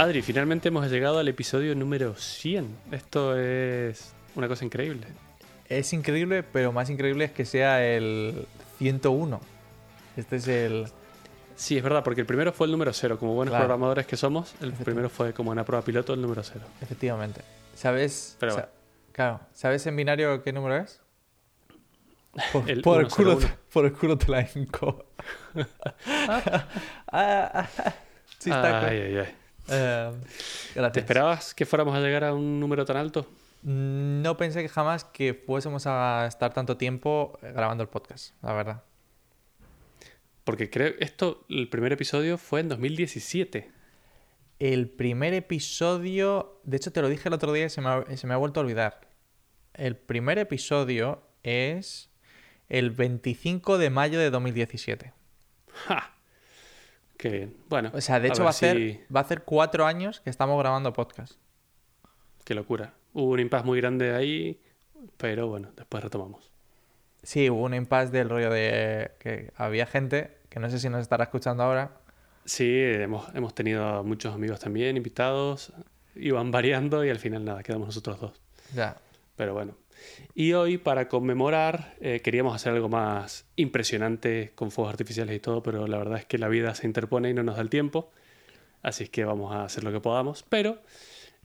Adri, finalmente hemos llegado al episodio número 100. Esto es una cosa increíble. Es increíble, pero más increíble es que sea el 101. Este es el... Sí, es verdad, porque el primero fue el número 0. Como buenos Claro. programadores que somos, el primero fue como una prueba piloto el número 0. Efectivamente. ¿Sabes? Pero sa- bueno. Claro. ¿Sabes en binario qué número es? Por El por el, culo, 101. por el culo te la hinco. Ah, ah, ah. sí, está ay, claro. ay, ay. Eh, gracias. ¿Te esperabas que fuéramos a llegar a un número tan alto? No pensé que jamás que fuésemos a estar tanto tiempo eh, grabando el podcast, la verdad. Porque creo esto, el primer episodio fue en 2017. El primer episodio, de hecho te lo dije el otro día y se me ha, se me ha vuelto a olvidar. El primer episodio es el 25 de mayo de 2017. ¡Ja! Qué bien. Bueno, O sea, de hecho va a, ser, si- va a hacer cuatro años que estamos grabando podcast. Qué locura. Hubo un impasse muy grande ahí, pero bueno, después retomamos. Sí, hubo un impasse del rollo de que había gente, que no sé si nos estará escuchando ahora, Sí, hemos, hemos tenido a muchos amigos también invitados, iban variando y al final nada, quedamos nosotros dos. ya, Pero bueno. Y hoy, para conmemorar, eh, queríamos hacer algo más impresionante con fuegos artificiales y todo, pero la verdad es que la vida se interpone y no nos da el tiempo. Así es que vamos a hacer lo que podamos. Pero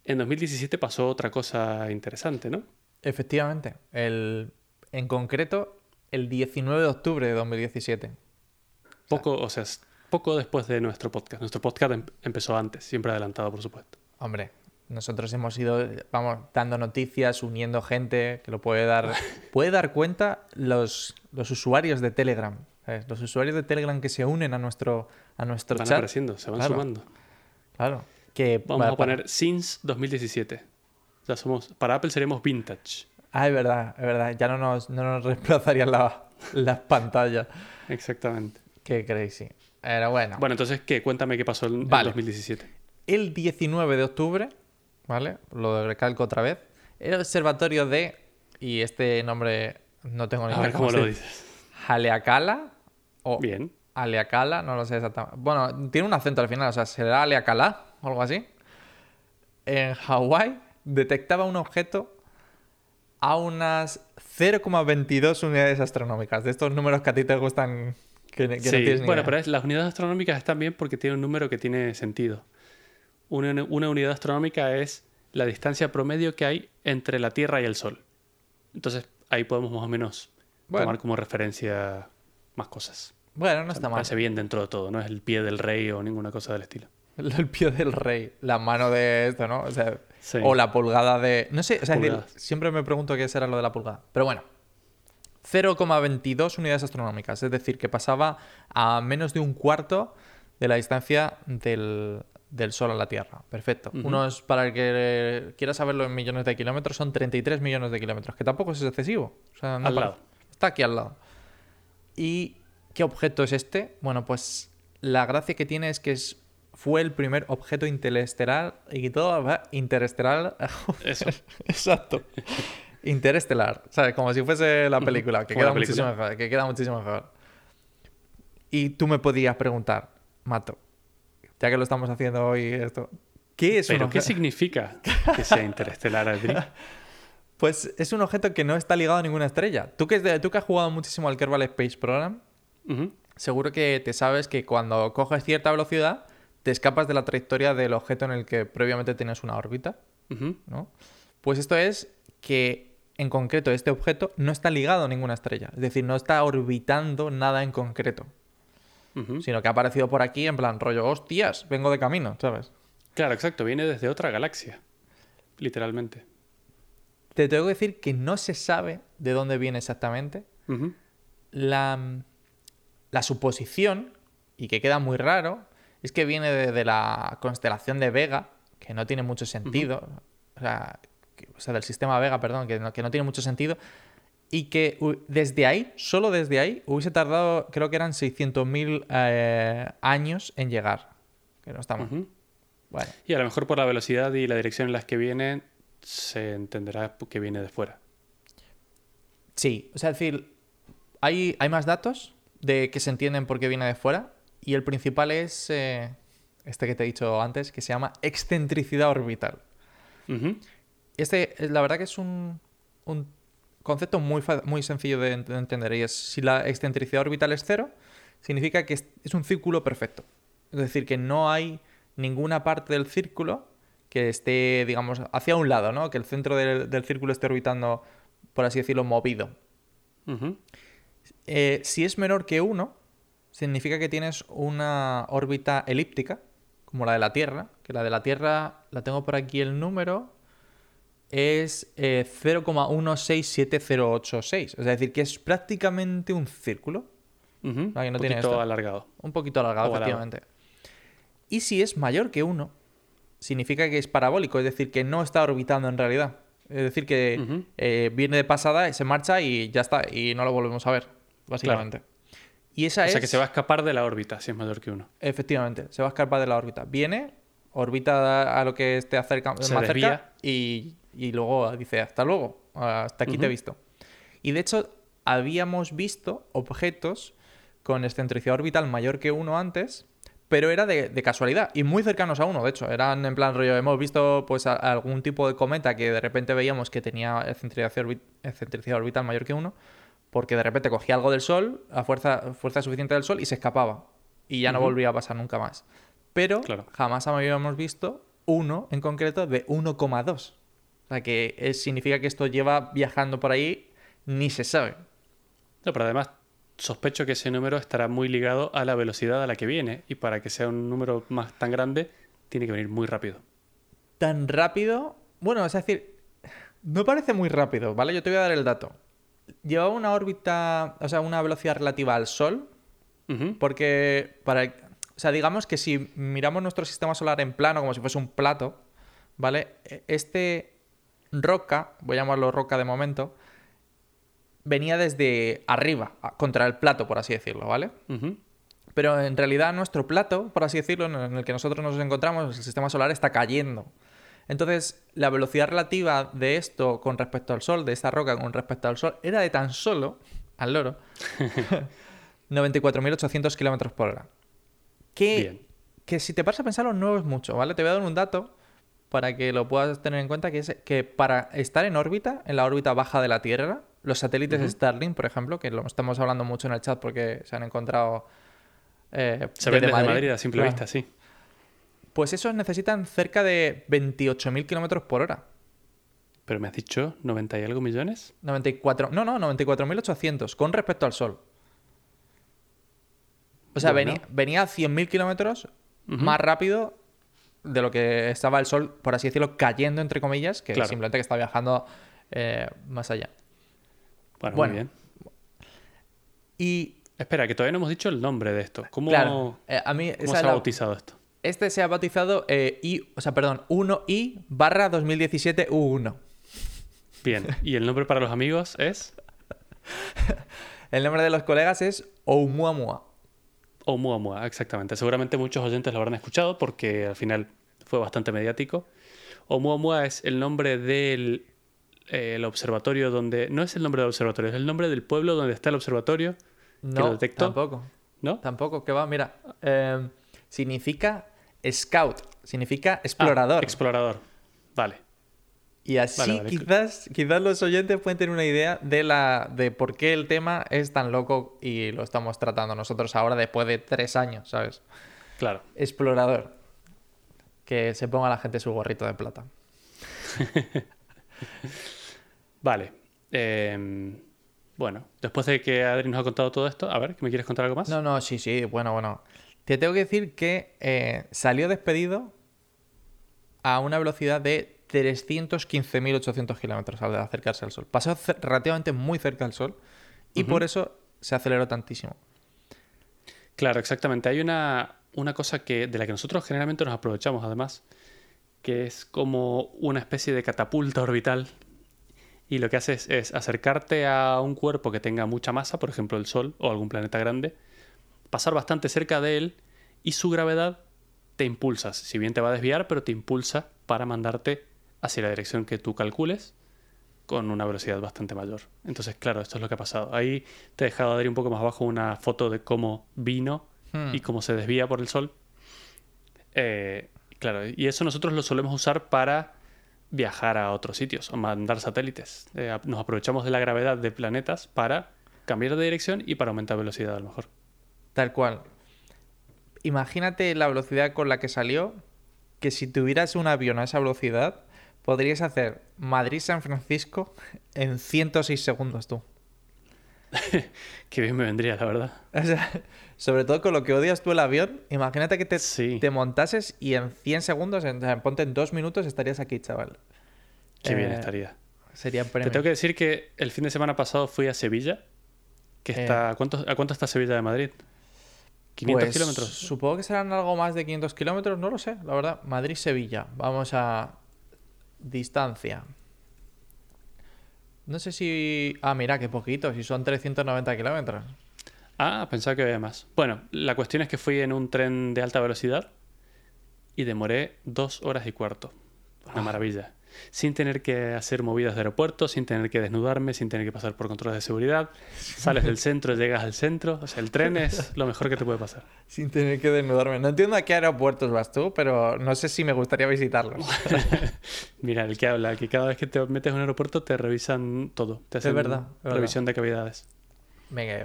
en 2017 pasó otra cosa interesante, ¿no? efectivamente. El, en concreto, el 19 de octubre de 2017. Poco, o sea, poco después de nuestro podcast. Nuestro podcast em- empezó antes, siempre adelantado, por supuesto. Hombre, nosotros hemos ido, vamos, dando noticias, uniendo gente que lo puede dar, puede dar cuenta los, los usuarios de Telegram. ¿sabes? Los usuarios de Telegram que se unen a nuestro, a nuestro Van chat. apareciendo, se van Claro. sumando. Claro. Que Vamos va- a poner since 2017. Ya somos, para Apple seríamos vintage. Ah, es verdad, es verdad. Ya no nos, no nos reemplazarían la- las pantallas. Exactamente. Qué crazy. Pero bueno. Bueno, entonces, ¿qué? Cuéntame qué pasó en, en Vale. 2017. El 19 de octubre, ¿vale? Lo recalco otra vez. El observatorio de. Y este nombre no tengo ni idea cómo lo dice. dices. Haleakala o Bien. Aleakala, no lo sé exactamente. Bueno, tiene un acento al final, o sea, será Aleakala o algo así. En Hawái detectaba un objeto a unas 0,22 unidades astronómicas. De estos números que a ti te gustan, que, que no Sí, tienes ni bueno, idea. pero es- las unidades astronómicas están bien porque tiene un número que tiene sentido. Una, una unidad astronómica es la distancia promedio que hay entre la Tierra y el Sol. Entonces, ahí podemos más o menos Bueno. tomar como referencia más cosas. Bueno, no O sea, está mal. parece bien dentro de todo, no es el pie del rey o ninguna cosa del estilo. El pie del rey, la mano de esto, ¿no? O sea, Sí. o la pulgada de... No sé, o sea, es decir, siempre me pregunto qué será lo de la pulgada. Pero bueno, 0,22 unidades astronómicas, es decir, que pasaba a menos de un cuarto de la distancia del, del Sol a la Tierra. Perfecto. Unos, para el que quiera saberlo en millones de kilómetros, son 33 millones de kilómetros, que tampoco es excesivo. O sea, no Al lado. Está aquí al lado. ¿Y qué objeto es este? Bueno, pues la gracia que tiene es que es, fue el primer objeto interestelar y todo va interestelar. Eso. Exacto. Interestelar, ¿sabes? Como si fuese la película, que queda película. muchísimo mejor, que queda muchísimo mejor. Y tú me podías preguntar, Mato, ya que lo estamos haciendo hoy esto, ¿qué es un ¿Pero qué objeto? significa que sea interestelar, Adri? Pues es un objeto que no está ligado a ninguna estrella. Tú que, de- tú que has jugado muchísimo al Kerbal Space Program, seguro que te sabes que cuando coges cierta velocidad, te escapas de la trayectoria del objeto en el que previamente tenías una órbita. ¿no? Pues esto es que, en concreto, este objeto no está ligado a ninguna estrella. Es decir, no está orbitando nada en concreto. Sino que ha aparecido por aquí en plan rollo, hostias, vengo de camino, ¿sabes? Claro, exacto. Viene desde otra galaxia. Literalmente. Te tengo que decir que no se sabe de dónde viene exactamente. La, la suposición, y que queda muy raro, es que viene de, de la constelación de Vega, que no tiene mucho sentido. o, sea, que- o sea, del sistema Vega, perdón, que no, que no tiene mucho sentido. Y que desde ahí, solo desde ahí, hubiese tardado, creo que eran 600.000 eh, años en llegar. Que no está mal. Ujú. Bueno, Y a lo mejor por la velocidad y la dirección en las que viene, se entenderá que viene de fuera. sí, o sea, es decir, hay, hay más datos de que se entienden por qué viene de fuera. Y el principal es eh, este que te he dicho antes, que se llama excentricidad orbital. Ujú. Este, eh, la verdad que es un, un concepto muy, muy sencillo de, ent- de entender. Y es, si la excentricidad orbital es cero, significa que es, un círculo perfecto. Es decir, que no hay ninguna parte del círculo que esté, digamos, hacia un lado, ¿no? Que el centro del, del círculo esté orbitando, por así decirlo, movido. Eh, si es menor que 1, significa que tienes una órbita elíptica, como la de la Tierra, que la de la Tierra, la tengo por aquí el número, es eh, 0,167086. Es decir, que es prácticamente un círculo, que no Un tiene poquito esto. alargado. un poquito alargado, Ovalado. efectivamente. Y si es mayor que 1, significa que es parabólico, es decir, que no está orbitando en realidad. Es decir, que eh, viene de pasada, se marcha y ya está, y no lo volvemos a ver, básicamente. Y esa O es... sea que se va a escapar de la órbita si es mayor que uno. Efectivamente, se va a escapar de la órbita. Viene, orbita a lo que esté acerca, Se más desvía. cerca y, y luego dice hasta luego, hasta aquí te he visto. Y de hecho, habíamos visto objetos con excentricidad orbital mayor que uno antes, pero era de, de casualidad y muy cercanos a uno, de hecho. Eran en plan rollo, hemos visto pues a- algún tipo de cometa que de repente veíamos que tenía excentricidad, orbi- excentricidad orbital mayor que uno, porque de repente cogía algo del Sol, a fuerza, fuerza suficiente del Sol y se escapaba. Y ya no volvía a pasar nunca más. Pero Claro. jamás habíamos visto uno en concreto de 1,2. O sea que es- significa que esto lleva viajando por ahí, ni se sabe. No, pero además sospecho que ese número estará muy ligado a la velocidad a la que viene y para que sea un número más tan grande tiene que venir muy rápido. Tan rápido. Bueno, es decir, no parece muy rápido, ¿vale? Yo te voy a dar el dato. Llevaba una órbita, o sea, una velocidad relativa al Sol, porque para. O sea, digamos que si miramos nuestro sistema solar en plano, como si fuese un plato, ¿vale? E- Este roca, voy a llamarlo roca de momento, venía desde arriba, contra el plato, por así decirlo, ¿vale? Pero en realidad nuestro plato, por así decirlo, en el que nosotros nos encontramos, el sistema solar está cayendo. Entonces, la velocidad relativa de esto con respecto al Sol, de esta roca con respecto al Sol, era de tan solo, al loro, 94.800 kilómetros por hora. Que, Bien. que si te paras a pensarlo no es mucho, ¿vale? Te voy a dar un dato para que lo puedas tener en cuenta, que es que para estar en órbita, en la órbita baja de la Tierra, los satélites. Starlink, por ejemplo, que lo estamos hablando mucho en el chat porque se han encontrado... eh, Se ve desde desde Madrid, a simple Claro. vista, sí. Pues esos necesitan cerca de 28.000 kilómetros por hora. Pero me has dicho 90 y algo millones. 94, no, no, 94.800 con respecto al Sol. O sea, Bueno. venía, venía a 100.000 kilómetros más rápido de lo que estaba el Sol, por así decirlo, cayendo, entre comillas, que Claro. simplemente que está viajando eh, más allá. Bueno, Bueno. muy bien. Y, Espera, que todavía no hemos dicho el nombre de esto. ¿Cómo, claro, eh, a mí cómo se ha la- bautizado esto? este se ha bautizado eh, I, o sea, perdón, 1I barra 2017 U1. Bien. ¿Y el nombre para los amigos es? El nombre de los colegas es Oumuamua. Oumuamua, exactamente. Seguramente muchos oyentes lo habrán escuchado porque al final fue bastante mediático. Oumuamua es el nombre del eh, el observatorio donde... No es el nombre del observatorio, es el nombre del pueblo donde está el observatorio. lo No, detectó? tampoco. ¿No? Tampoco, que va, mira. eh, significa scout, significa Ah, explorador. explorador. Vale. Y así vale, vale. quizás, quizás los oyentes pueden tener una idea de, la, de por qué el tema es tan loco y lo estamos tratando nosotros ahora después de tres años, ¿sabes? Claro. Explorador. Que se ponga la gente su gorrito de plata. Vale. Eh, bueno, después de que Adri nos ha contado todo esto, a ver, ¿me quieres contar algo más? No, no, sí, sí, bueno, bueno. Te tengo que decir que eh, salió despedido a una velocidad de 315.800 kilómetros al acercarse al Sol. Pasó relativamente muy cerca del Sol y por eso se aceleró tantísimo. Claro, exactamente. Hay una, una cosa que, de la que nosotros generalmente nos aprovechamos, además, que es como una especie de catapulta orbital. Y lo que hace es, es acercarte a un cuerpo que tenga mucha masa, por ejemplo el Sol o algún planeta grande, pasar bastante cerca de él y su gravedad te impulsa. Si bien te va a desviar, pero te impulsa para mandarte hacia la dirección que tú calcules con una velocidad bastante mayor. Entonces, claro, esto es lo que ha pasado. Ahí te he dejado, Adri, un poco más abajo una foto de cómo vino Hmm. y cómo se desvía por el sol. Eh, claro, y eso nosotros lo solemos usar para viajar a otros sitios o mandar satélites. Eh, nos aprovechamos de la gravedad de planetas para cambiar de dirección y para aumentar velocidad a lo mejor. Tal cual. Imagínate la velocidad con la que salió, que si tuvieras un avión a esa velocidad, podrías hacer Madrid-San Francisco en 106 segundos tú. Qué bien me vendría, la verdad. O sea, sobre todo con lo que odias tú el avión, imagínate que te, Sí. te montases y en 100 segundos, en, ponte en dos minutos, estarías aquí, chaval. Qué bien Eh, estaría. Sería Te tengo que decir que el fin de semana pasado fui a Sevilla, que Eh. está... ¿a, cuánto, ¿A cuánto está Sevilla de Madrid? ¿500 Pues, kilómetros? Supongo que serán algo más de 500 kilómetros, no lo sé, la verdad. Madrid-Sevilla. Vamos a distancia. No sé si... Ah, mira, qué poquito, si son 390 kilómetros. Ah, pensaba que había más. Bueno, la cuestión es que fui en un tren de alta velocidad y demoré dos horas y cuarto. Una Ah. maravilla. Sin tener que hacer movidas de aeropuerto, sin tener que desnudarme, sin tener que pasar por controles de seguridad. Sales del centro, llegas al centro. O sea, el tren es lo mejor que te puede pasar. Sin tener que desnudarme. No entiendo a qué aeropuertos vas tú, pero no sé si me gustaría visitarlos. Mira, el que habla, que cada vez que te metes en un aeropuerto te revisan todo. Te hacen verdad, es verdad. revisión de cavidades.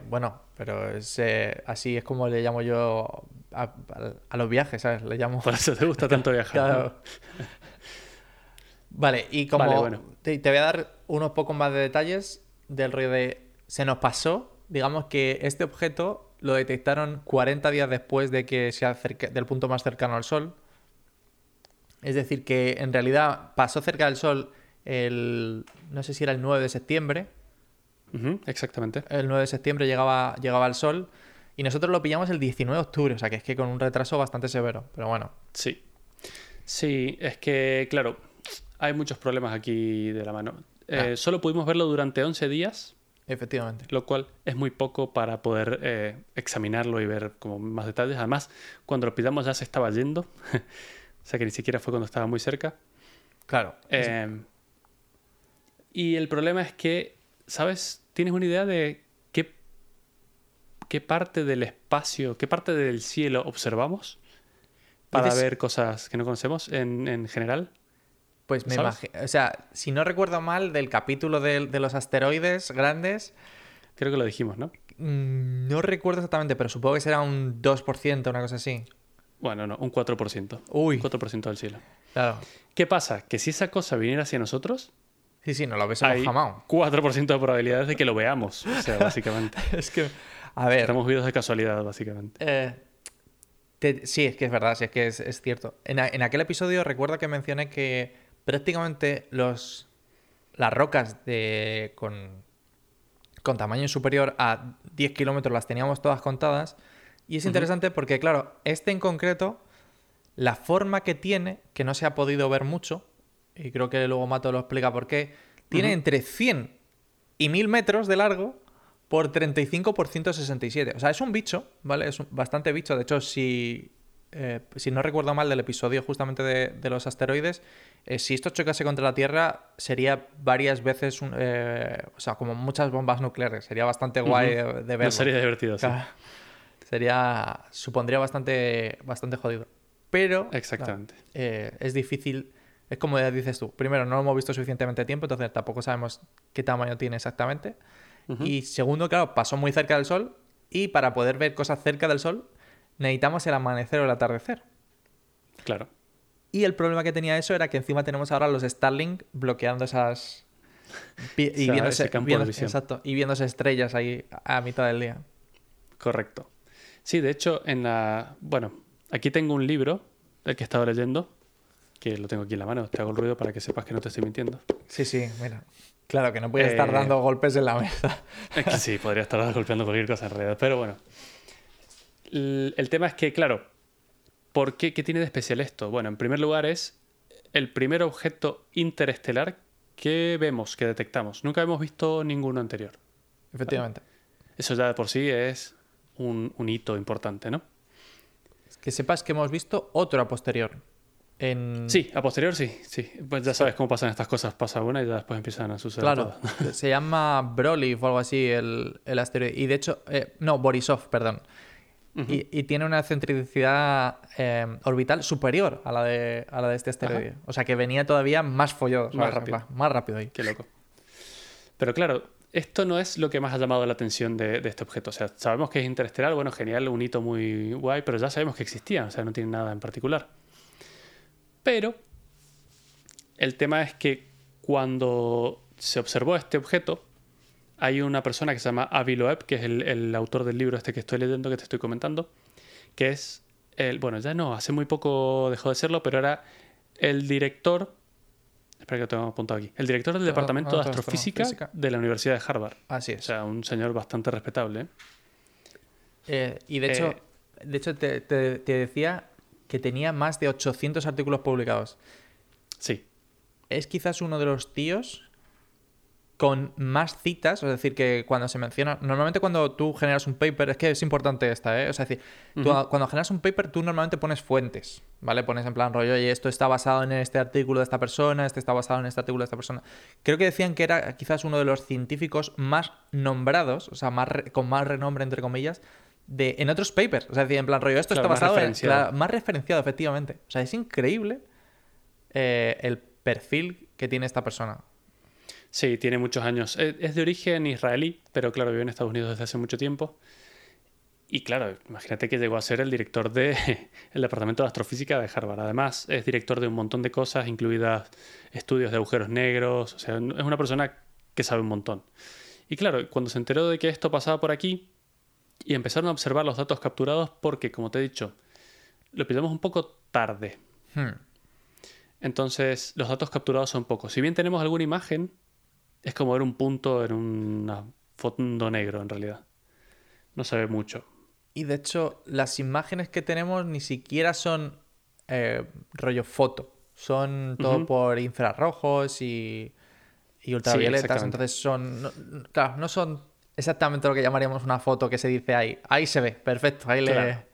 Bueno, pero es, eh, así es como le llamo yo a, a- a los viajes, ¿sabes? Le llamo... Por eso te gusta tanto viajar. ¿no? Vale, y como Vale, bueno. te, te voy a dar unos pocos más de detalles del rollo de se nos pasó, digamos que este objeto lo detectaron 40 días después de que se acerque del punto más cercano al Sol. Es decir, que en realidad pasó cerca del Sol el no sé si era el 9 de septiembre, exactamente. el 9 de septiembre llegaba, llegaba al Sol y nosotros lo pillamos el 19 de octubre, o sea que es que con un retraso bastante severo, pero bueno. Sí. Sí, es que, claro, hay muchos problemas aquí de la mano. Eh, Ah. Solo pudimos verlo durante 11 días, Efectivamente. lo cual es muy poco para poder eh, examinarlo y ver como más detalles. Además, cuando lo pillamos ya se estaba yendo, o sea que ni siquiera fue cuando estaba muy cerca. Claro. Eh, y el problema es que, ¿sabes? ¿Tienes una idea de qué, qué parte del espacio, qué parte del cielo observamos para ver cosas que no conocemos en, en general? Pues me imagino. O sea, si no recuerdo mal, del capítulo de, de los asteroides grandes, Creo que lo dijimos, ¿no? mm, no recuerdo exactamente, pero supongo que será un 2%, una cosa así. Bueno, no, un 4%. Uy. Un 4% del cielo. Claro. ¿Qué pasa? Que si esa cosa viniera hacia nosotros, Sí, sí, no lo hay jamado. 4% de probabilidades de que lo veamos. O sea, básicamente. Es que, a ver, Estamos vivos de casualidad, básicamente. eh, te- sí, es que es verdad, sí, es que es, es cierto. En, a- en aquel episodio recuerdo que mencioné que prácticamente los, las rocas de, con, con tamaño superior a 10 kilómetros las teníamos todas contadas. Y es interesante porque, claro, este en concreto, la forma que tiene, que no se ha podido ver mucho, y creo que luego Mato lo explica por qué, tiene entre 100 y 1000 metros de largo por 35 por 167. O sea, es un bicho, ¿vale? Es un- bastante bicho. De hecho, si, eh, si no recuerdo mal del episodio justamente de, de los asteroides, eh, si esto chocase contra la Tierra, sería varias veces, un- eh, o sea, como muchas bombas nucleares. Sería bastante guay de, de verlo. No sería divertido, sí. Claro. Sería. Supondría bastante, bastante jodido. Pero. Exactamente. claro, es difícil. Es como dices tú. Primero, no lo hemos visto suficientemente tiempo, entonces tampoco sabemos qué tamaño tiene exactamente. Y segundo, claro, pasó muy cerca del Sol. Y para poder ver cosas cerca del Sol, necesitamos el amanecer o el atardecer. Claro. Y el problema que tenía eso era que encima tenemos ahora los Starlink bloqueando esas. Y Esa- viéndose, ese campo de viéndose- exacto, y viéndose estrellas ahí a mitad del día. Correcto. Sí, de hecho, en la. Bueno, aquí tengo un libro del que he estado leyendo, que lo tengo aquí en la mano. Te hago el ruido para que sepas que no te estoy mintiendo. Sí, sí, mira. Claro, que no puedes estar Eh, dando golpes en la mesa. Es que sí, podría estar golpeando cualquier cosa en realidad, pero bueno. El, tema es que, claro, ¿por qué? ¿Qué tiene de especial esto? Bueno, en primer lugar es el primer objeto interestelar que vemos, que detectamos. Nunca hemos visto ninguno anterior. Efectivamente. Eso ya de por sí es un, un hito importante, ¿no? Que sepas que hemos visto otro a posterior. En... Sí, a posterior sí, sí. Pues ya sabes cómo pasan estas cosas. Pasa una y ya después empiezan a suceder Claro, todas. se llama Broly o algo así el, el asteroide. Y de hecho, eh, no, Borisov, perdón. Y, y tiene una excentricidad eh, orbital superior a la de, a la de este asteroide. O sea que venía todavía más follado. Más ¿sabes? rápido. Más rápido ahí. Qué loco. Pero claro, esto no es lo que más ha llamado la atención de, de este objeto. O sea, sabemos que es interestelar, bueno, genial, un hito muy guay, pero ya sabemos que existía, o sea, no tiene nada en particular. Pero el tema es que cuando se observó este objeto, hay una persona que se llama Avi Loeb, que es el, el autor del libro este que estoy leyendo, que te estoy comentando, que es el, bueno, ya no, hace muy poco dejó de serlo, pero era el director, espera que lo tengo apuntado aquí, el director del Departamento de Astrofísica física. de la Universidad de Harvard. Así O es. sea, un señor bastante respetable. ¿eh? Eh, y de hecho, Eh, de hecho te, te- te decía que tenía más de 800 artículos publicados. Sí, Es quizás uno de los tíos con más citas, es decir, que cuando se menciona, normalmente cuando tú generas un paper, es que es importante esta, ¿eh? O sea, es decir, tú, cuando generas un paper, tú normalmente pones fuentes, ¿vale? Pones en plan rollo, oye, esto está basado en este artículo de esta persona, este está basado en este artículo de esta persona. Creo que decían que era quizás uno de los científicos más nombrados, o sea, más con más renombre, entre comillas, de, en otros papers. O sea, es decir, en plan rollo, esto Claro, está más basado en... más referenciado, efectivamente. O sea, es increíble eh, el perfil que tiene esta persona. Sí, tiene muchos años. Es, es de origen israelí, pero claro, vive en Estados Unidos desde hace mucho tiempo. Y claro, imagínate que llegó a ser el director del Departamento de Astrofísica de Harvard. Además, es director de un montón de cosas, incluidas estudios de agujeros negros. O sea, es una persona que sabe un montón. Y claro, cuando se enteró de que esto pasaba por aquí y empezaron a observar los datos capturados, porque, como te he dicho, lo pillamos un poco tarde. Hmm. Entonces, los datos capturados son pocos. Si bien tenemos alguna imagen, es como ver un punto en un fondo negro, en realidad. No se ve mucho. Y de hecho, las imágenes que tenemos ni siquiera son eh, rollo foto. Son todo por infrarrojos y, y ultravioletas. entonces son. no- no- claro, no son exactamente lo que llamaríamos una foto que se dice ahí. Ahí se ve, perfecto. Ahí, Claro. le,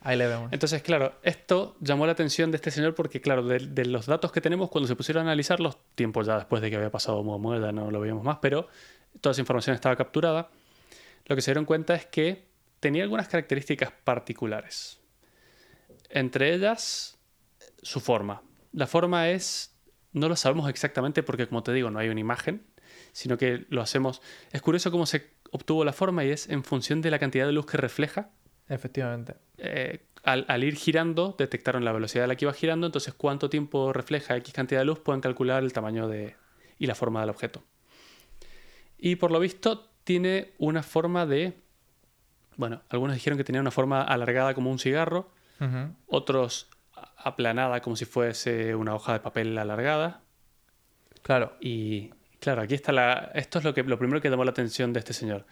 ahí le vemos. Entonces, claro, esto llamó la atención de este señor porque, claro, de, los datos que tenemos, cuando se pusieron a analizarlos, tiempo ya después de que había pasado Muamua, ya no lo veíamos más, pero toda esa información estaba capturada, lo que se dieron cuenta es que tenía algunas características particulares. Entre ellas, su forma. La forma es, no lo sabemos exactamente porque, como te digo, no hay una imagen, sino que lo hacemos... Es curioso cómo se obtuvo la forma y es en función de la cantidad de luz que refleja Efectivamente. eh, al, al ir girando, detectaron la velocidad a la que iba girando, entonces cuánto tiempo refleja X cantidad de luz, pueden calcular el tamaño de, y la forma del objeto. Y por lo visto tiene una forma de... Bueno, algunos dijeron que tenía una forma alargada como un cigarro, otros aplanada como si fuese una hoja de papel alargada. Claro. Y claro, aquí está la. Esto es lo, que, lo primero que llamó la atención de este señor.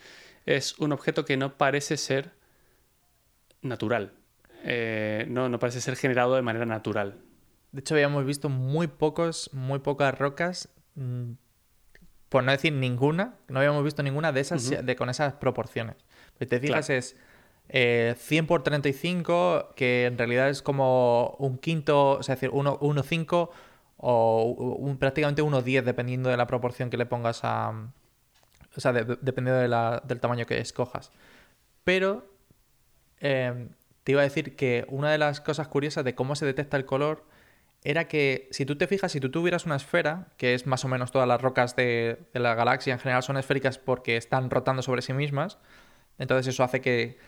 Es un objeto que no parece ser natural. Eh, no, no parece ser generado de manera natural. De hecho, habíamos visto muy pocos, muy pocas rocas, mm, por no decir ninguna, no habíamos visto ninguna de esas de, con esas proporciones. Si te fijas, Claro. es eh, 100 por 35, que en realidad es como un quinto, o sea, es decir, 1,5 o un, prácticamente 1,10, dependiendo de la proporción que le pongas a. O sea, de- de- dependiendo de la- del tamaño que escojas. Pero eh, te iba a decir que una de las cosas curiosas de cómo se detecta el color era que si tú te fijas, si tú tuvieras una esfera, que es más o menos todas las rocas de, de la galaxia en general son esféricas porque están rotando sobre sí mismas, entonces eso hace que,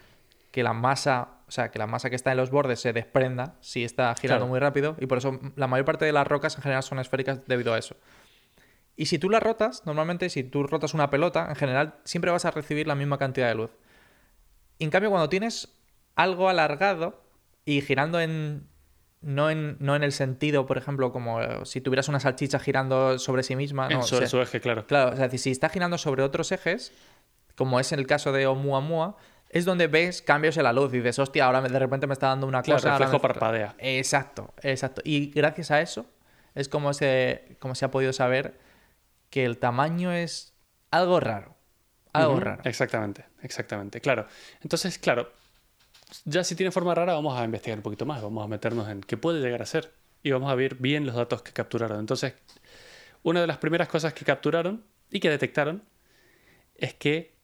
que la masa, o sea, que la masa que está en los bordes se desprenda si está girando Claro. muy rápido y por eso la mayor parte de las rocas en general son esféricas debido a eso. Y si tú la rotas, normalmente si tú rotas una pelota, en general siempre vas a recibir la misma cantidad de luz. En cambio, cuando tienes algo alargado y girando en. No en, no en el sentido, por ejemplo, como eh, si tuvieras una salchicha girando sobre sí misma. No, sobre o sea, su eje, claro. Claro, o sea, si está girando sobre otros ejes, como es en el caso de Oumuamua, es donde ves cambios en la luz y dices, hostia, ahora de repente me está dando una Claro, cosa. ahora reflejo parpadea. Exacto, exacto. Y gracias a eso es como se, como se ha podido saber que el tamaño es algo raro. Algo raro. Exactamente, exactamente. Claro. Entonces, claro, ya si tiene forma rara, vamos a investigar un poquito más. Vamos a meternos en qué puede llegar a ser. Y vamos a ver bien los datos que capturaron. Entonces, una de las primeras cosas que capturaron y que detectaron es que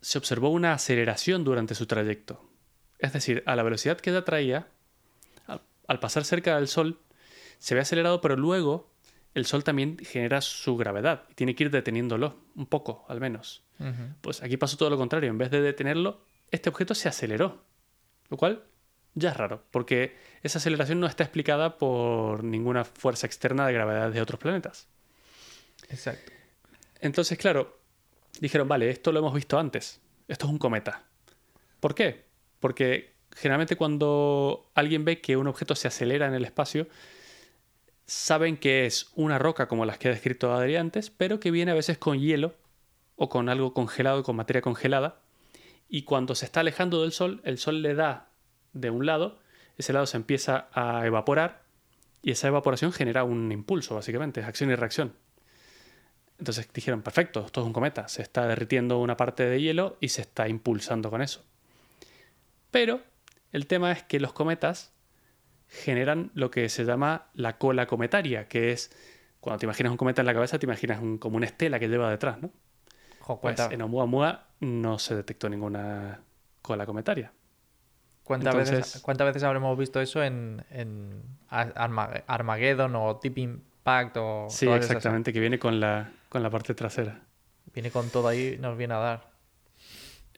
se observó una aceleración durante su trayecto. Es decir, a la velocidad que ya traía, al pasar cerca del Sol, se ve acelerado, pero luego el Sol también genera su gravedad y tiene que ir deteniéndolo, un poco al menos. Pues aquí pasó todo lo contrario. En vez de detenerlo, este objeto se aceleró. Lo cual ya es raro, porque esa aceleración no está explicada por ninguna fuerza externa de gravedad de otros planetas. Exacto. Entonces, claro, dijeron, vale, esto lo hemos visto antes. Esto es un cometa. ¿Por qué? Porque generalmente cuando alguien ve que un objeto se acelera en el espacio, saben que es una roca como las que ha descrito Adri antes, pero que viene a veces con hielo o con algo congelado, con materia congelada. Y cuando se está alejando del Sol, el Sol le da de un lado, ese lado se empieza a evaporar y esa evaporación genera un impulso, básicamente, es acción y reacción. Entonces dijeron, perfecto, esto es un cometa, se está derritiendo una parte de hielo y se está impulsando con eso. Pero el tema es que los cometas generan lo que se llama la cola cometaria, que es cuando te imaginas un cometa en la cabeza, te imaginas como una estela que lleva detrás, ¿no? Pues en Oumuamua no se detectó ninguna cola cometaria. ¿Cuántas, veces, ¿Cuántas veces habremos visto eso en, en Armageddon o Tip Impact o Sí, exactamente, que viene con la, con la parte trasera. Viene con todo ahí, nos viene a dar.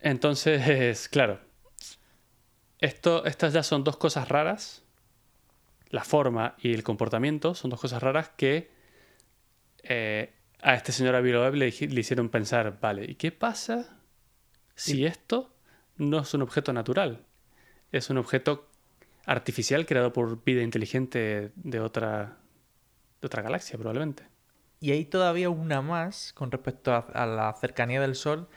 Entonces, claro, esto, estas ya son dos cosas raras. La forma y el comportamiento son dos cosas raras que eh, a este señor Aviloeb le, le hicieron pensar, vale, ¿y qué pasa si esto no es un objeto natural? Es un objeto artificial creado por vida inteligente de otra, de otra galaxia, probablemente. Y hay todavía una más con respecto a, la cercanía del Sol,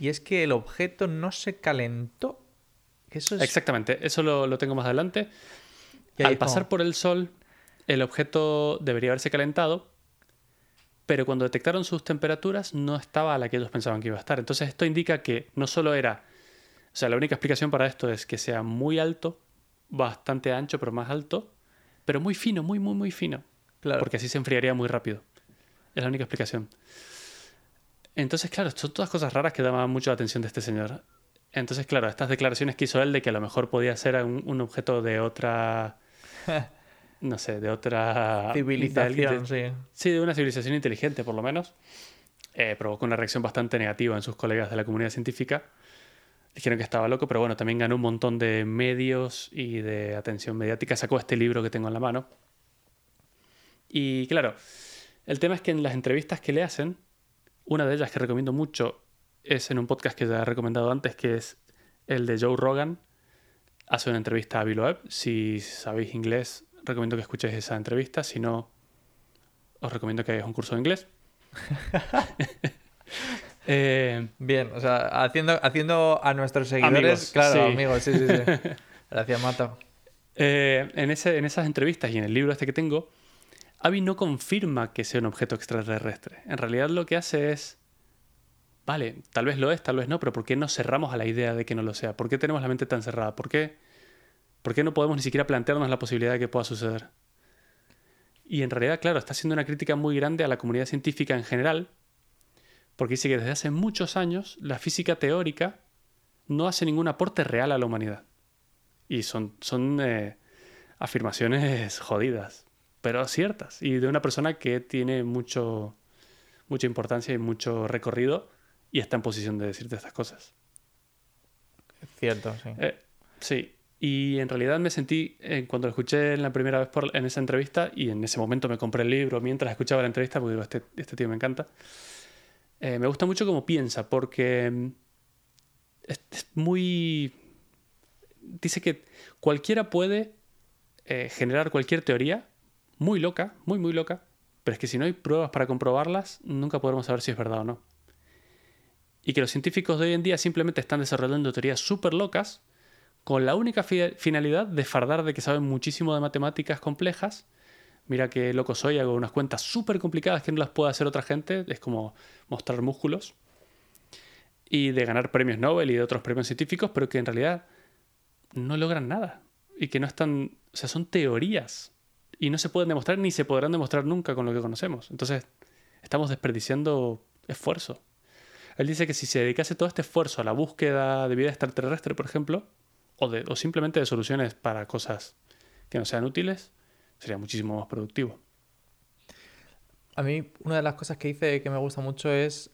y es que el objeto no se calentó. Eso Exactamente, eso lo, tengo más adelante. Al pasar por el Sol, el objeto debería haberse calentado, pero cuando detectaron sus temperaturas no estaba a la que ellos pensaban que iba a estar. Entonces esto indica que no solo era... O sea, la única explicación para esto es que sea muy alto, bastante ancho, pero más alto, pero muy fino, muy, muy, muy fino. Claro. Porque así se enfriaría muy rápido. Es la única explicación. Entonces, claro, son todas cosas raras que llamaban mucho la atención de este señor. Entonces, claro, estas declaraciones que hizo él de que a lo mejor podía ser un, objeto de otra. no sé, de otra. Civilización, sí. Sí, de una civilización inteligente, por lo menos. Eh, provocó una reacción bastante negativa en sus colegas de la comunidad científica. Dijeron que estaba loco, pero bueno, también ganó un montón de medios y de atención mediática. Sacó este libro que tengo en la mano. Y claro, el tema es que en las entrevistas que le hacen, una de ellas que recomiendo mucho es en un podcast que ya he recomendado antes, que es el de Joe Rogan. Hace una entrevista a Bill Webb. Si sabéis inglés, recomiendo que escuchéis esa entrevista. Si no, os recomiendo que hagáis un curso de inglés. Eh, Bien, o sea, haciendo, haciendo a nuestros seguidores. claro, amigos, sí, sí, sí. Gracias, Mato. Eh, en, ese, en esas entrevistas y en el libro este que tengo, Avi no confirma que sea un objeto extraterrestre. En realidad lo que hace es, vale, tal vez lo es, tal vez no, pero ¿por qué nos cerramos a la idea de que no lo sea? ¿Por qué tenemos la mente tan cerrada? ¿Por qué, ¿Por qué no podemos ni siquiera plantearnos la posibilidad de que pueda suceder? Y en realidad, claro, está haciendo una crítica muy grande a la comunidad científica en general, porque dice que desde hace muchos años la física teórica no hace ningún aporte real a la humanidad. Y son, son eh, afirmaciones jodidas pero ciertas, y de una persona que tiene mucho, mucha importancia y mucho recorrido y está en posición de decirte estas cosas. Cierto, sí. Eh, sí, y en realidad me sentí, eh, cuando lo escuché la primera vez por, en esa entrevista, y en ese momento me compré el libro mientras escuchaba la entrevista, porque digo, este, este tío me encanta, eh, me gusta mucho cómo piensa, porque mm, es, muy... Dice que cualquiera puede generar cualquier teoría muy loca, muy, muy loca, pero es que si no hay pruebas para comprobarlas, nunca podremos saber si es verdad o no. Y que los científicos de hoy en día simplemente están desarrollando teorías súper locas con la única finalidad de fardar de que saben muchísimo de matemáticas complejas. Mira qué loco soy, hago unas cuentas súper complicadas que no las puede hacer otra gente, es como mostrar músculos. Y de ganar premios Nobel y de otros premios científicos, pero que en realidad no logran nada. Y que no están, o sea, son teorías y no se pueden demostrar ni se podrán demostrar nunca con lo que conocemos. Entonces, estamos desperdiciando esfuerzo. Él dice que si se dedicase todo este esfuerzo a la búsqueda de vida extraterrestre, por ejemplo, o, de, o simplemente de soluciones para cosas que no sean útiles, sería muchísimo más productivo. A mí una de las cosas que hice que me gusta mucho es,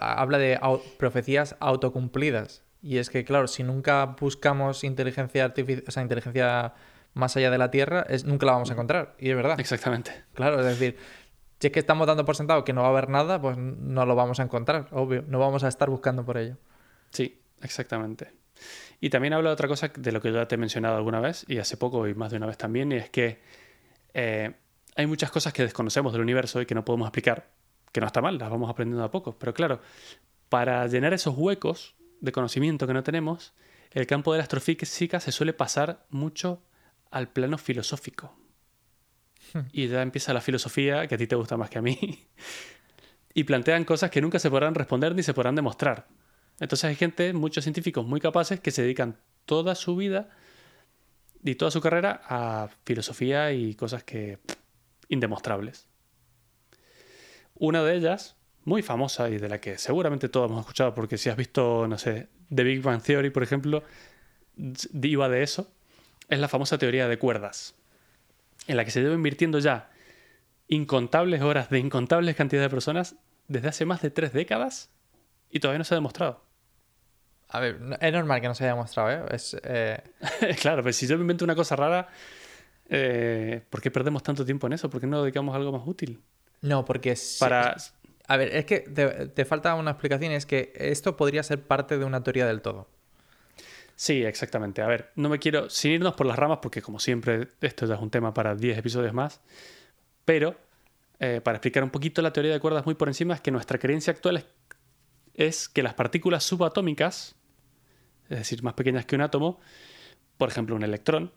habla de profecías autocumplidas. Y es que, claro, si nunca buscamos inteligencia artificial, o sea, inteligencia más allá de la Tierra, es, nunca la vamos a encontrar. Y es verdad. Exactamente. Claro, es decir, si es que estamos dando por sentado que no va a haber nada, pues no lo vamos a encontrar, obvio. No vamos a estar buscando por ello. Sí, exactamente. Y también habla de otra cosa de lo que ya te he mencionado alguna vez, y hace poco y más de una vez también, y es que eh, hay muchas cosas que desconocemos del universo y que no podemos explicar, que no está mal, las vamos aprendiendo a poco. Pero claro, para llenar esos huecos de conocimiento que no tenemos, el campo de la astrofísica se suele pasar mucho al plano filosófico. Hmm. Y ya empieza la filosofía, que a ti te gusta más que a mí, y plantean cosas que nunca se podrán responder ni se podrán demostrar. Entonces hay gente, muchos científicos muy capaces, que se dedican toda su vida y toda su carrera a filosofía y cosas que indemostrables. Una de ellas muy famosa y de la que seguramente todos hemos escuchado, porque si has visto, no sé, The Big Bang Theory, por ejemplo, iba de eso, es la famosa teoría de cuerdas, en la que se lleva invirtiendo ya incontables horas de incontables cantidades de personas desde hace más de tres décadas y todavía no se ha demostrado. A ver, es normal que no se haya demostrado, ¿eh? Es, eh, claro, pero si yo me invento una cosa rara, eh, ¿por qué perdemos tanto tiempo en eso? ¿Por qué no dedicamos a algo más útil? No, porque... Para... A ver, es que te, falta una explicación y es que esto podría ser parte de una teoría del todo. Sí, exactamente. A ver, no me quiero, sin irnos por las ramas, porque como siempre esto ya es un tema para 10 episodios más, pero eh, para explicar un poquito la teoría de cuerdas muy por encima, es que nuestra creencia actual es, es que las partículas subatómicas, es decir, más pequeñas que un átomo, por ejemplo un electrón,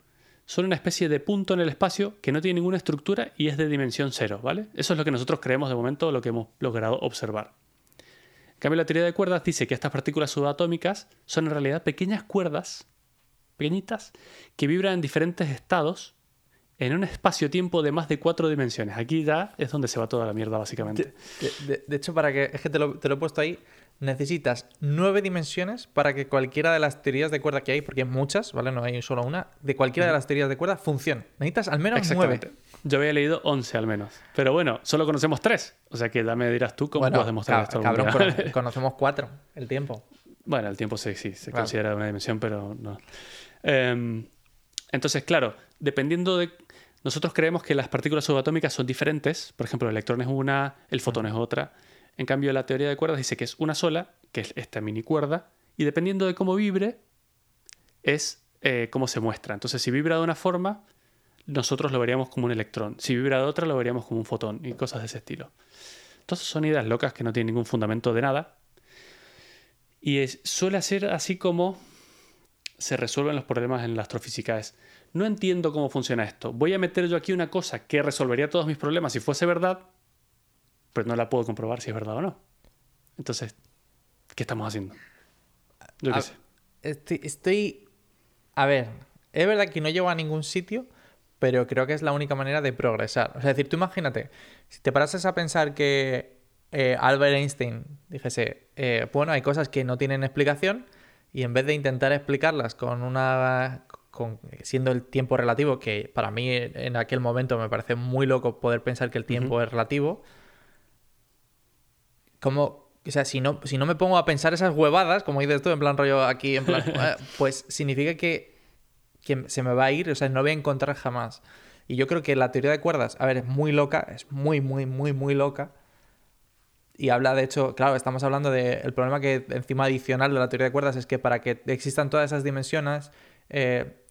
son una especie de punto en el espacio que no tiene ninguna estructura y es de dimensión cero, ¿vale? Eso es lo que nosotros creemos de momento, lo que hemos logrado observar. En cambio, la teoría de cuerdas dice que estas partículas subatómicas son en realidad pequeñas cuerdas, pequeñitas, que vibran en diferentes estados en un espacio-tiempo de más de cuatro dimensiones. Aquí ya es donde se va toda la mierda, básicamente. De, hecho, para que. Es que te lo, te lo he puesto ahí necesitas nueve dimensiones para que cualquiera de las teorías de cuerda que hay, porque hay muchas, ¿vale? No hay solo una, de cualquiera de las teorías de cuerda funcione. Necesitas al menos nueve. Yo había leído once al menos. Pero bueno, solo conocemos tres. O sea que ya me dirás tú cómo puedes demostrar esto. Cabrón, conocemos cuatro, el tiempo. Bueno, el tiempo sí, sí, se considera una dimensión, pero no. Em, entonces, claro, dependiendo de. Nosotros creemos que las partículas subatómicas son diferentes. Por ejemplo, el electrón es una, el fotón es otra. En cambio, la teoría de cuerdas dice que es una sola, que es esta mini cuerda, y dependiendo de cómo vibre, es eh, cómo se muestra. Entonces, si vibra de una forma, nosotros lo veríamos como un electrón. Si vibra de otra, lo veríamos como un fotón y cosas de ese estilo. Entonces, son ideas locas que no tienen ningún fundamento de nada. Y suele ser así como se resuelven los problemas en la astrofísica. Es, no entiendo cómo funciona esto. Voy a meter yo aquí una cosa que resolvería todos mis problemas si fuese verdad, pero no la puedo comprobar si es verdad o no. Entonces, ¿qué estamos haciendo? Yo qué sé. Estoy, A ver, es verdad que no llevo a ningún sitio, pero creo que es la única manera de progresar. O sea, es decir, tú imagínate, si te parases a pensar que eh, Albert Einstein dijese, eh, bueno, hay cosas que no tienen explicación, y en vez de intentar explicarlas con una. Con, siendo el tiempo relativo, que para mí en aquel momento me parece muy loco poder pensar que el tiempo es relativo, como, o sea, si no, si no me pongo a pensar esas huevadas, como dices tú, en plan rollo aquí, en plan, eh, pues significa que, que se me va a ir, o sea, no voy a encontrar jamás. Y yo creo que la teoría de cuerdas, a ver, es muy loca, es muy, muy, muy, muy loca. Y habla, de hecho, claro, estamos hablando del problema que encima adicional de la teoría de cuerdas es que para que existan todas esas dimensiones, eh,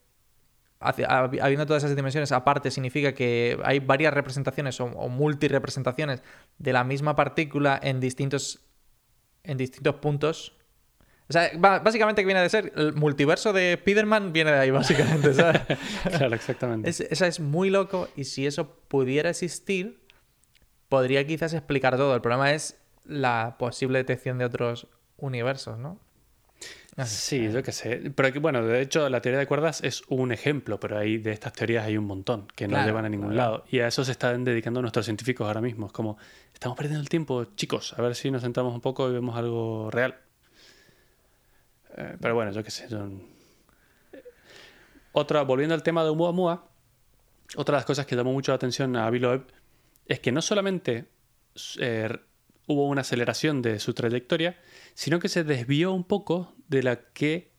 habiendo todas esas dimensiones aparte, significa que hay varias representaciones o, o multirepresentaciones de la misma partícula en distintos, en distintos puntos. O sea, básicamente que viene de ser el multiverso de Spiderman viene de ahí, básicamente, ¿sabes? claro, exactamente. esa es muy loco y si eso pudiera existir, podría quizás explicar todo. El problema es la posible detección de otros universos, ¿no? Sí, yo qué sé. Pero bueno, de hecho, la teoría de cuerdas es un ejemplo, pero ahí de estas teorías hay un montón que no llevan a ningún lado. Y a eso se están dedicando nuestros científicos ahora mismo. Es como, estamos perdiendo el tiempo, chicos, a ver si nos sentamos un poco y vemos algo real. Eh, pero bueno, yo qué sé, yo otra, volviendo al tema de Oumuamua, otra de las cosas que llamó mucho la atención a Bill Loeb es que no solamente eh, hubo una aceleración de su trayectoria, sino que se desvió un poco de la que,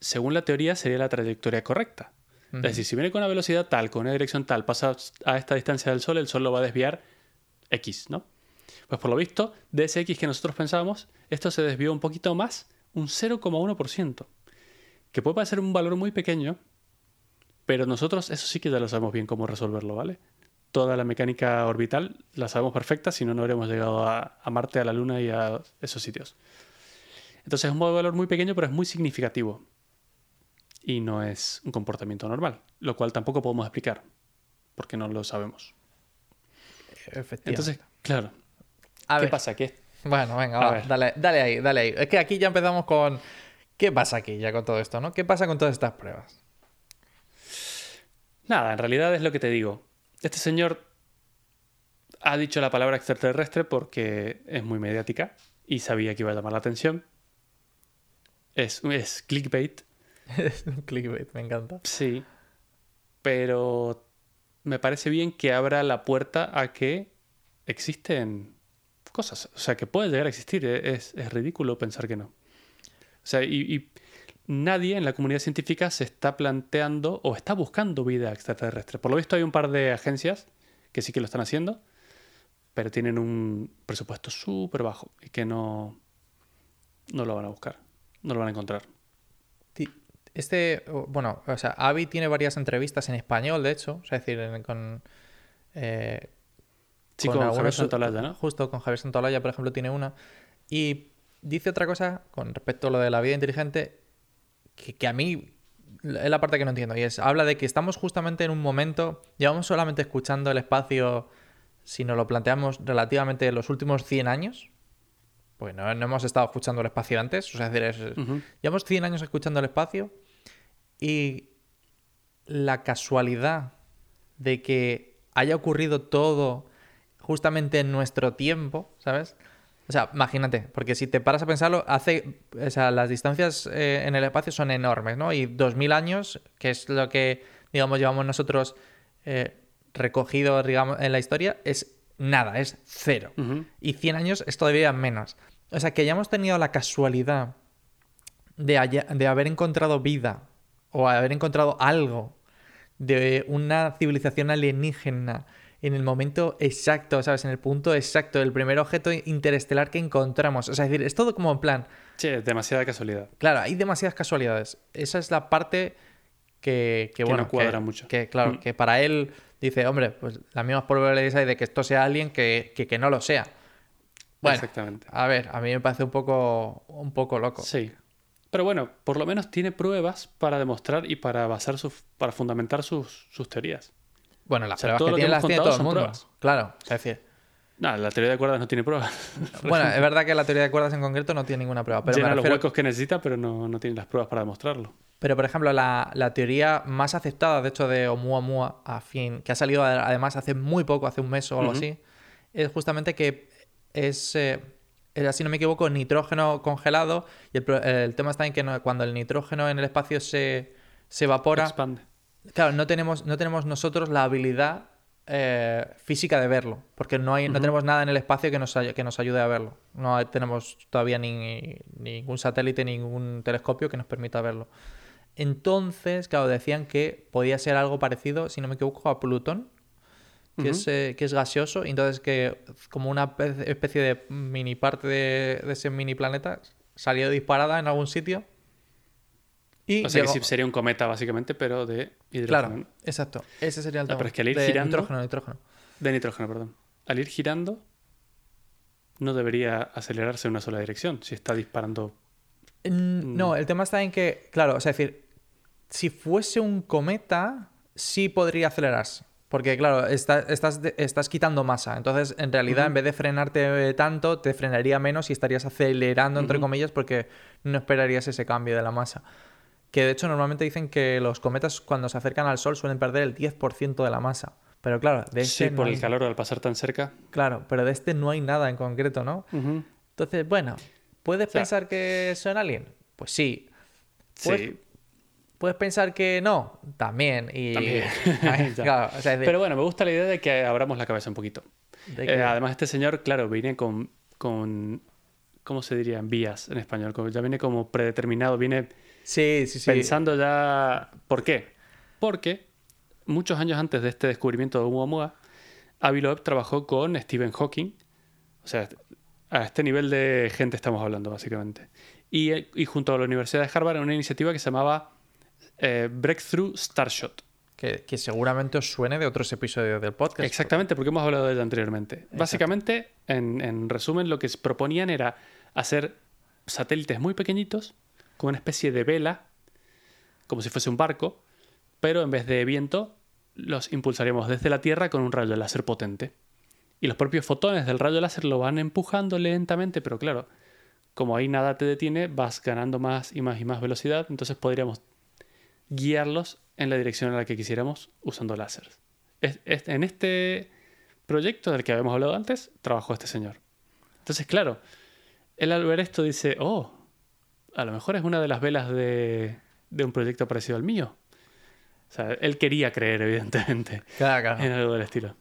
según la teoría, sería la trayectoria correcta. Es decir, si viene con una velocidad tal, con una dirección tal, pasa a esta distancia del Sol, el Sol lo va a desviar X, ¿no? Pues por lo visto, de ese X que nosotros pensábamos, esto se desvió un poquito más, un 0,1%, que puede parecer un valor muy pequeño, pero nosotros eso sí que ya lo sabemos bien cómo resolverlo, ¿vale? Toda la mecánica orbital la sabemos perfecta, si no, no habríamos llegado a, a Marte, a la Luna y a esos sitios. Entonces es un valor muy pequeño, pero es muy significativo. Y no es un comportamiento normal, lo cual tampoco podemos explicar, porque no lo sabemos. Efectivamente. Entonces, claro. A ¿Qué ver. pasa? ¿Qué? Bueno, venga, A va, ver. dale, dale ahí, dale ahí. Es que aquí ya empezamos con. ¿Qué pasa aquí ya con todo esto, no? ¿Qué pasa con todas estas pruebas? Nada, en realidad es lo que te digo. Este señor ha dicho la palabra extraterrestre porque es muy mediática y sabía que iba a llamar la atención. Es, es clickbait, Es un clickbait, me encanta. sí. Pero me parece bien que abra la puerta a que existen cosas. O sea, que puede llegar a existir. E, Es, es ridículo pensar que no. O sea, y, y nadie en la comunidad científica se está planteando o está buscando vida extraterrestre. Por lo visto hay un par de agencias que sí que lo están haciendo, pero tienen un presupuesto súper bajo y que no, no lo van a buscar, no lo van a encontrar. Este, bueno, o sea, Avi tiene varias entrevistas en español, de hecho, o sea, es decir, con... eh, Sí, con, Javier Santolaya, ¿no? Justo, con Javier Santolaya, por ejemplo, tiene una. Y dice otra cosa con respecto a lo de la vida inteligente que, que a mí es la parte que no entiendo. Y es, habla de que estamos justamente en un momento, llevamos solamente escuchando el espacio, si nos lo planteamos relativamente los últimos 100 años, pues no, no hemos estado escuchando el espacio antes, o sea, es decir, es- Ujú. Llevamos 100 años escuchando el espacio y la casualidad de que haya ocurrido todo justamente en nuestro tiempo, ¿sabes? O sea, imagínate, porque si te paras a pensarlo, hace, o sea, las distancias eh, en el espacio son enormes, ¿no? Y 2000 años, que es lo que, digamos, llevamos nosotros eh, recogido, digamos, en la historia, es nada, es cero. Y 100 años es todavía menos. O sea, que hayamos tenido la casualidad de, haya- de haber encontrado vida o haber encontrado algo de una civilización alienígena en el momento exacto, ¿sabes? En el punto exacto, el primer objeto interestelar que encontramos. O sea, es decir, es todo como en plan, Sí, demasiada casualidad. Claro, hay demasiadas casualidades. Esa es la parte que, que, Que bueno, no cuadra mucho. Que, claro, Mm. que para él dice, hombre, pues las mismas probabilidades hay de que esto sea alguien que, que, que no lo sea. Bueno, Exactamente. a ver, a mí me parece un poco, un poco loco. Sí. Pero bueno, por lo menos tiene pruebas para demostrar y para basar sus, para fundamentar sus, sus teorías. Bueno, las O sea, pruebas que tiene las tiene todo el mundo. pruebas. Claro, es decir, No, la teoría de cuerdas no tiene pruebas. bueno, es verdad que la teoría de cuerdas en concreto no tiene ninguna prueba, pero los huecos que necesita, pero no, no tiene las pruebas para demostrarlo. Pero, por ejemplo, la, la teoría más aceptada, de hecho, de Oumuamua, a fin, que ha salido además hace muy poco, hace un mes o algo así, es justamente que es, eh, era, si no me equivoco, nitrógeno congelado. Y el, el tema está en que no- cuando el nitrógeno en el espacio se, se evapora, Expande. claro, no tenemos, no tenemos nosotros la habilidad eh, física de verlo, porque no, hay, no tenemos nada en el espacio que nos, que nos ayude a verlo. No tenemos todavía ni, ningún satélite, ningún telescopio que nos permita verlo. Entonces, claro, decían que podía ser algo parecido, si no me equivoco, a Plutón, que, es, eh, que es gaseoso, y entonces que como una pe- especie de mini parte de, de ese mini planeta salió disparada en algún sitio. Y O sea llegó- que sería un cometa, básicamente, pero de hidrógeno. Claro, ¿no? exacto. Ese sería el Ah, tema. pero es que al ir de girando- nitrógeno, nitrógeno. De nitrógeno, perdón. Al ir girando, no debería acelerarse en una sola dirección si está disparando. Mm, No, el tema está en que, claro, o sea, es decir, si fuese un cometa, sí podría acelerarse. Porque, claro, está- estás, estás quitando masa. Entonces, en realidad, en vez de frenarte tanto, te frenaría menos y estarías acelerando, entre comillas, porque no esperarías ese cambio de la masa. Que de hecho, normalmente dicen que los cometas, cuando se acercan al Sol, suelen perder el 10% de la masa. Pero claro, de este Sí, no por hay- el calor al pasar tan cerca. Claro, pero de este no hay nada en concreto, ¿no? Entonces, bueno, ¿puedes sea, pensar que son alien? Pues sí. Pues- Sí. Puedes pensar que no, también. Y... También. Ya. Claro, o sea, es de- Pero bueno, me gusta la idea de que abramos la cabeza un poquito. Eh, además, este señor, claro, viene con, con. ¿Cómo se dirían? Vías en español. Ya viene como predeterminado, viene sí, sí, sí. pensando ya. ¿Por qué? Porque muchos años antes de este descubrimiento de Oumuamua, Avi Loeb trabajó con Stephen Hawking. O sea, a este nivel de gente estamos hablando, básicamente. Y, y junto a la Universidad de Harvard, en una iniciativa que se llamaba eh, Breakthrough Starshot. Que, que seguramente os suene de otros episodios del podcast. Exactamente, porque hemos hablado de ella anteriormente. Básicamente, en, en resumen, lo que proponían era hacer satélites muy pequeñitos, con una especie de vela, como si fuese un barco, pero en vez de viento, los impulsaríamos desde la Tierra con un rayo láser potente. Y los propios fotones del rayo láser lo van empujando lentamente, pero claro, como ahí nada te detiene, vas ganando más y más y más velocidad, entonces podríamos guiarlos en la dirección a la que quisiéramos usando láseres. Es- es- en este proyecto del que habíamos hablado antes, trabajó este señor. Entonces, claro, él al ver esto dice, oh, a lo mejor es una de las velas de, de un proyecto parecido al mío. O sea, él quería creer, evidentemente, Claro, claro. en algo del estilo.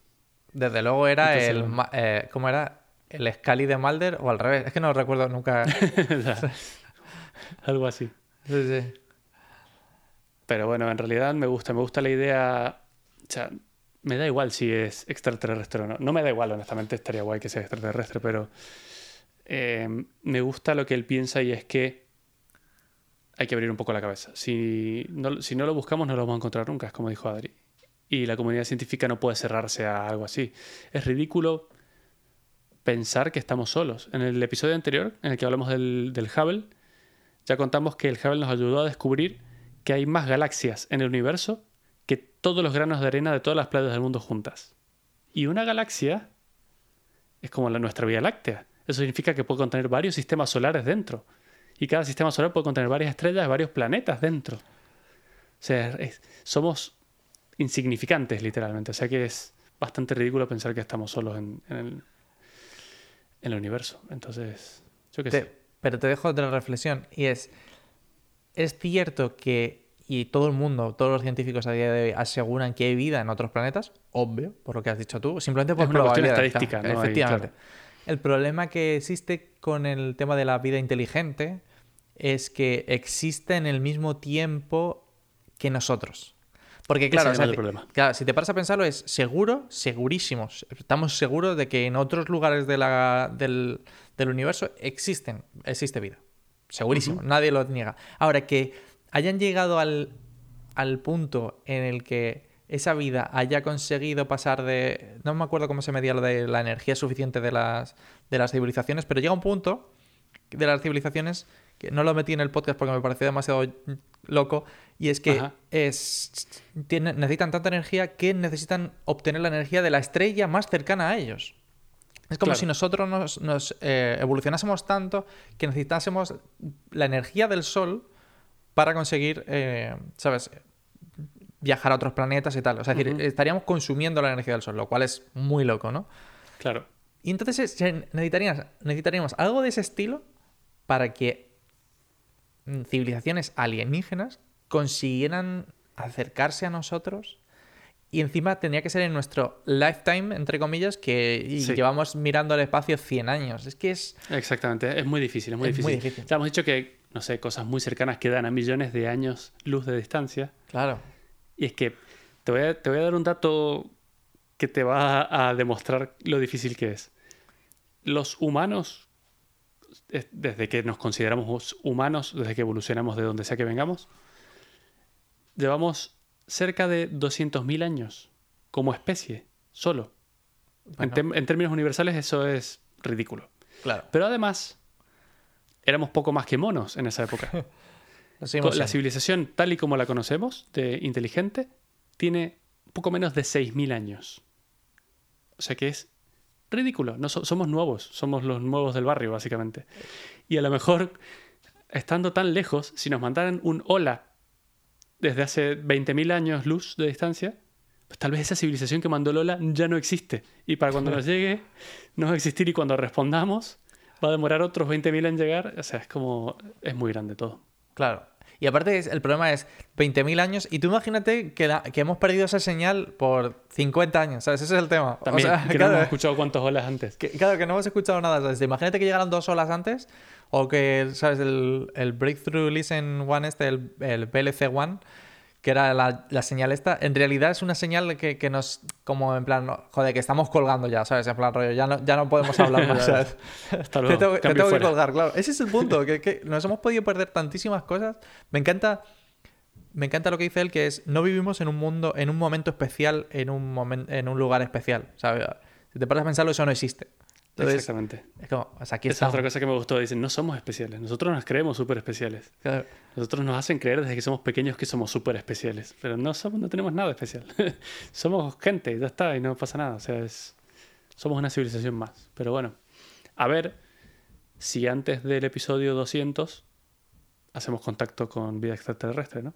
Desde luego era Entonces, el. bueno. eh, ¿Cómo era? ¿El Scali de Mulder o al revés? Es que no recuerdo nunca. Algo así. Sí, sí. Pero bueno, en realidad me gusta, me gusta la idea. O sea, me da igual si es extraterrestre o no. No me da igual, honestamente, estaría guay que sea extraterrestre, pero eh, me gusta lo que él piensa y es que hay que abrir un poco la cabeza. Si no, lo buscamos, no lo vamos a encontrar nunca, es como dijo Adri. Y la comunidad científica no puede cerrarse a algo así. Es ridículo pensar que estamos solos. En el episodio anterior, en el que hablamos del, del Hubble, ya contamos que el Hubble nos ayudó a descubrir que hay más galaxias en el universo que todos los granos de arena de todas las playas del mundo juntas. Y una galaxia es como la nuestra Vía Láctea. Eso significa que puede contener varios sistemas solares dentro. Y cada sistema solar puede contener varias estrellas, varios planetas dentro. O sea, es- somos insignificantes, literalmente. O sea que es bastante ridículo pensar que estamos solos en, en el, en el universo. Entonces, yo qué Te- sé. pero te dejo otra reflexión y es, es cierto que, y todo el mundo, todos los científicos a día de hoy aseguran que hay vida en otros planetas, obvio, por lo que has dicho tú, simplemente por Es una cuestión probabilidad, estadística, Efectivamente. claro. El problema que existe con el tema de la vida inteligente es que existe en el mismo tiempo que nosotros. Porque claro, o sea, el si- problema. claro, si te paras a pensarlo es seguro, segurísimos. Estamos seguros de que en otros lugares de la- del, del universo existen, existe vida. Segurísimo, nadie lo niega. Ahora, que hayan llegado al, al punto en el que esa vida haya conseguido pasar de... No me acuerdo cómo se medía lo de la energía suficiente de las, de las civilizaciones, pero llega un punto de las civilizaciones que no lo metí en el podcast porque me pareció demasiado loco y es que es, tienen- necesitan tanta energía que necesitan obtener la energía de la estrella más cercana a ellos. Es como Claro. si nosotros nos, nos, eh, evolucionásemos tanto que necesitásemos la energía del Sol para conseguir, eh, ¿sabes? Viajar a otros planetas y tal. O sea, es decir, estaríamos consumiendo la energía del Sol, lo cual es muy loco, ¿no? Claro. Y entonces eh, necesitaríamos algo de ese estilo para que mm, civilizaciones alienígenas consiguieran acercarse a nosotros y encima tendría que ser en nuestro lifetime, entre comillas, que Sí. llevamos mirando el espacio 100 años. Es que es... Exactamente, es muy difícil, es muy Es difícil. muy difícil. Ya hemos dicho que, no sé, cosas muy cercanas quedan a millones de años luz de distancia. Claro. Y es que te voy a, te voy a dar un dato que te va a demostrar lo difícil que es. Los humanos, es- desde que nos consideramos humanos, desde que evolucionamos de donde sea que vengamos, llevamos cerca de 200.000 años como especie, solo. En, Bueno. tem- en términos universales eso es ridículo. Claro. Pero además, éramos poco más que monos en esa época. La civilización tal y como la conocemos, de inteligente, tiene poco menos de 6.000 años. O sea que es ridículo. No so- somos nuevos, somos los nuevos del barrio, básicamente. Y a lo mejor, estando tan lejos, si nos mandaran un hola desde hace 20.000 años luz de distancia, pues tal vez esa civilización que mandó el hola ya no existe. Y para cuando nos llegue, no va a existir. Y cuando respondamos, va a demorar otros 20.000 en llegar. O sea, es como. Es muy grande todo. Claro. Y aparte, es- el problema es 20.000 años. Y tú imagínate que, la- que hemos perdido esa señal por 50 años, ¿sabes? Ese es el tema. O También, sea, que no hemos escuchado cuántas olas antes. que, claro, que no hemos escuchado nada. ¿sabes? Imagínate que llegaran dos horas antes. O que, ¿sabes? El, el Breakthrough Listen One, este, el, el PLC One, que era la, la señal esta, en realidad es una señal que, que nos, como en plan, no, joder, que estamos colgando ya, ¿sabes? En plan, rollo, ya no, ya no podemos hablar más, ¿sabes? Hasta Te luego. tengo, te tengo que colgar, claro. Ese es el punto, que, que nos hemos podido perder tantísimas cosas. Me encanta, me encanta lo que dice él, que es, no vivimos en un mundo, en un momento especial, en un, momen- en un lugar especial, ¿sabes? Si te paras a pensarlo, eso no existe. Entonces, Exactamente. es como, pues aquí Esa es otra cosa que me gustó. Dicen, no somos especiales. Nosotros nos creemos súper especiales. Claro. Nosotros nos hacen creer desde que somos pequeños que somos súper especiales. Pero no, somos, no tenemos nada especial. somos gente, ya está, y no pasa nada. O sea, es, somos una civilización más. Pero bueno, a ver si antes del episodio 200 hacemos contacto con vida extraterrestre, ¿no?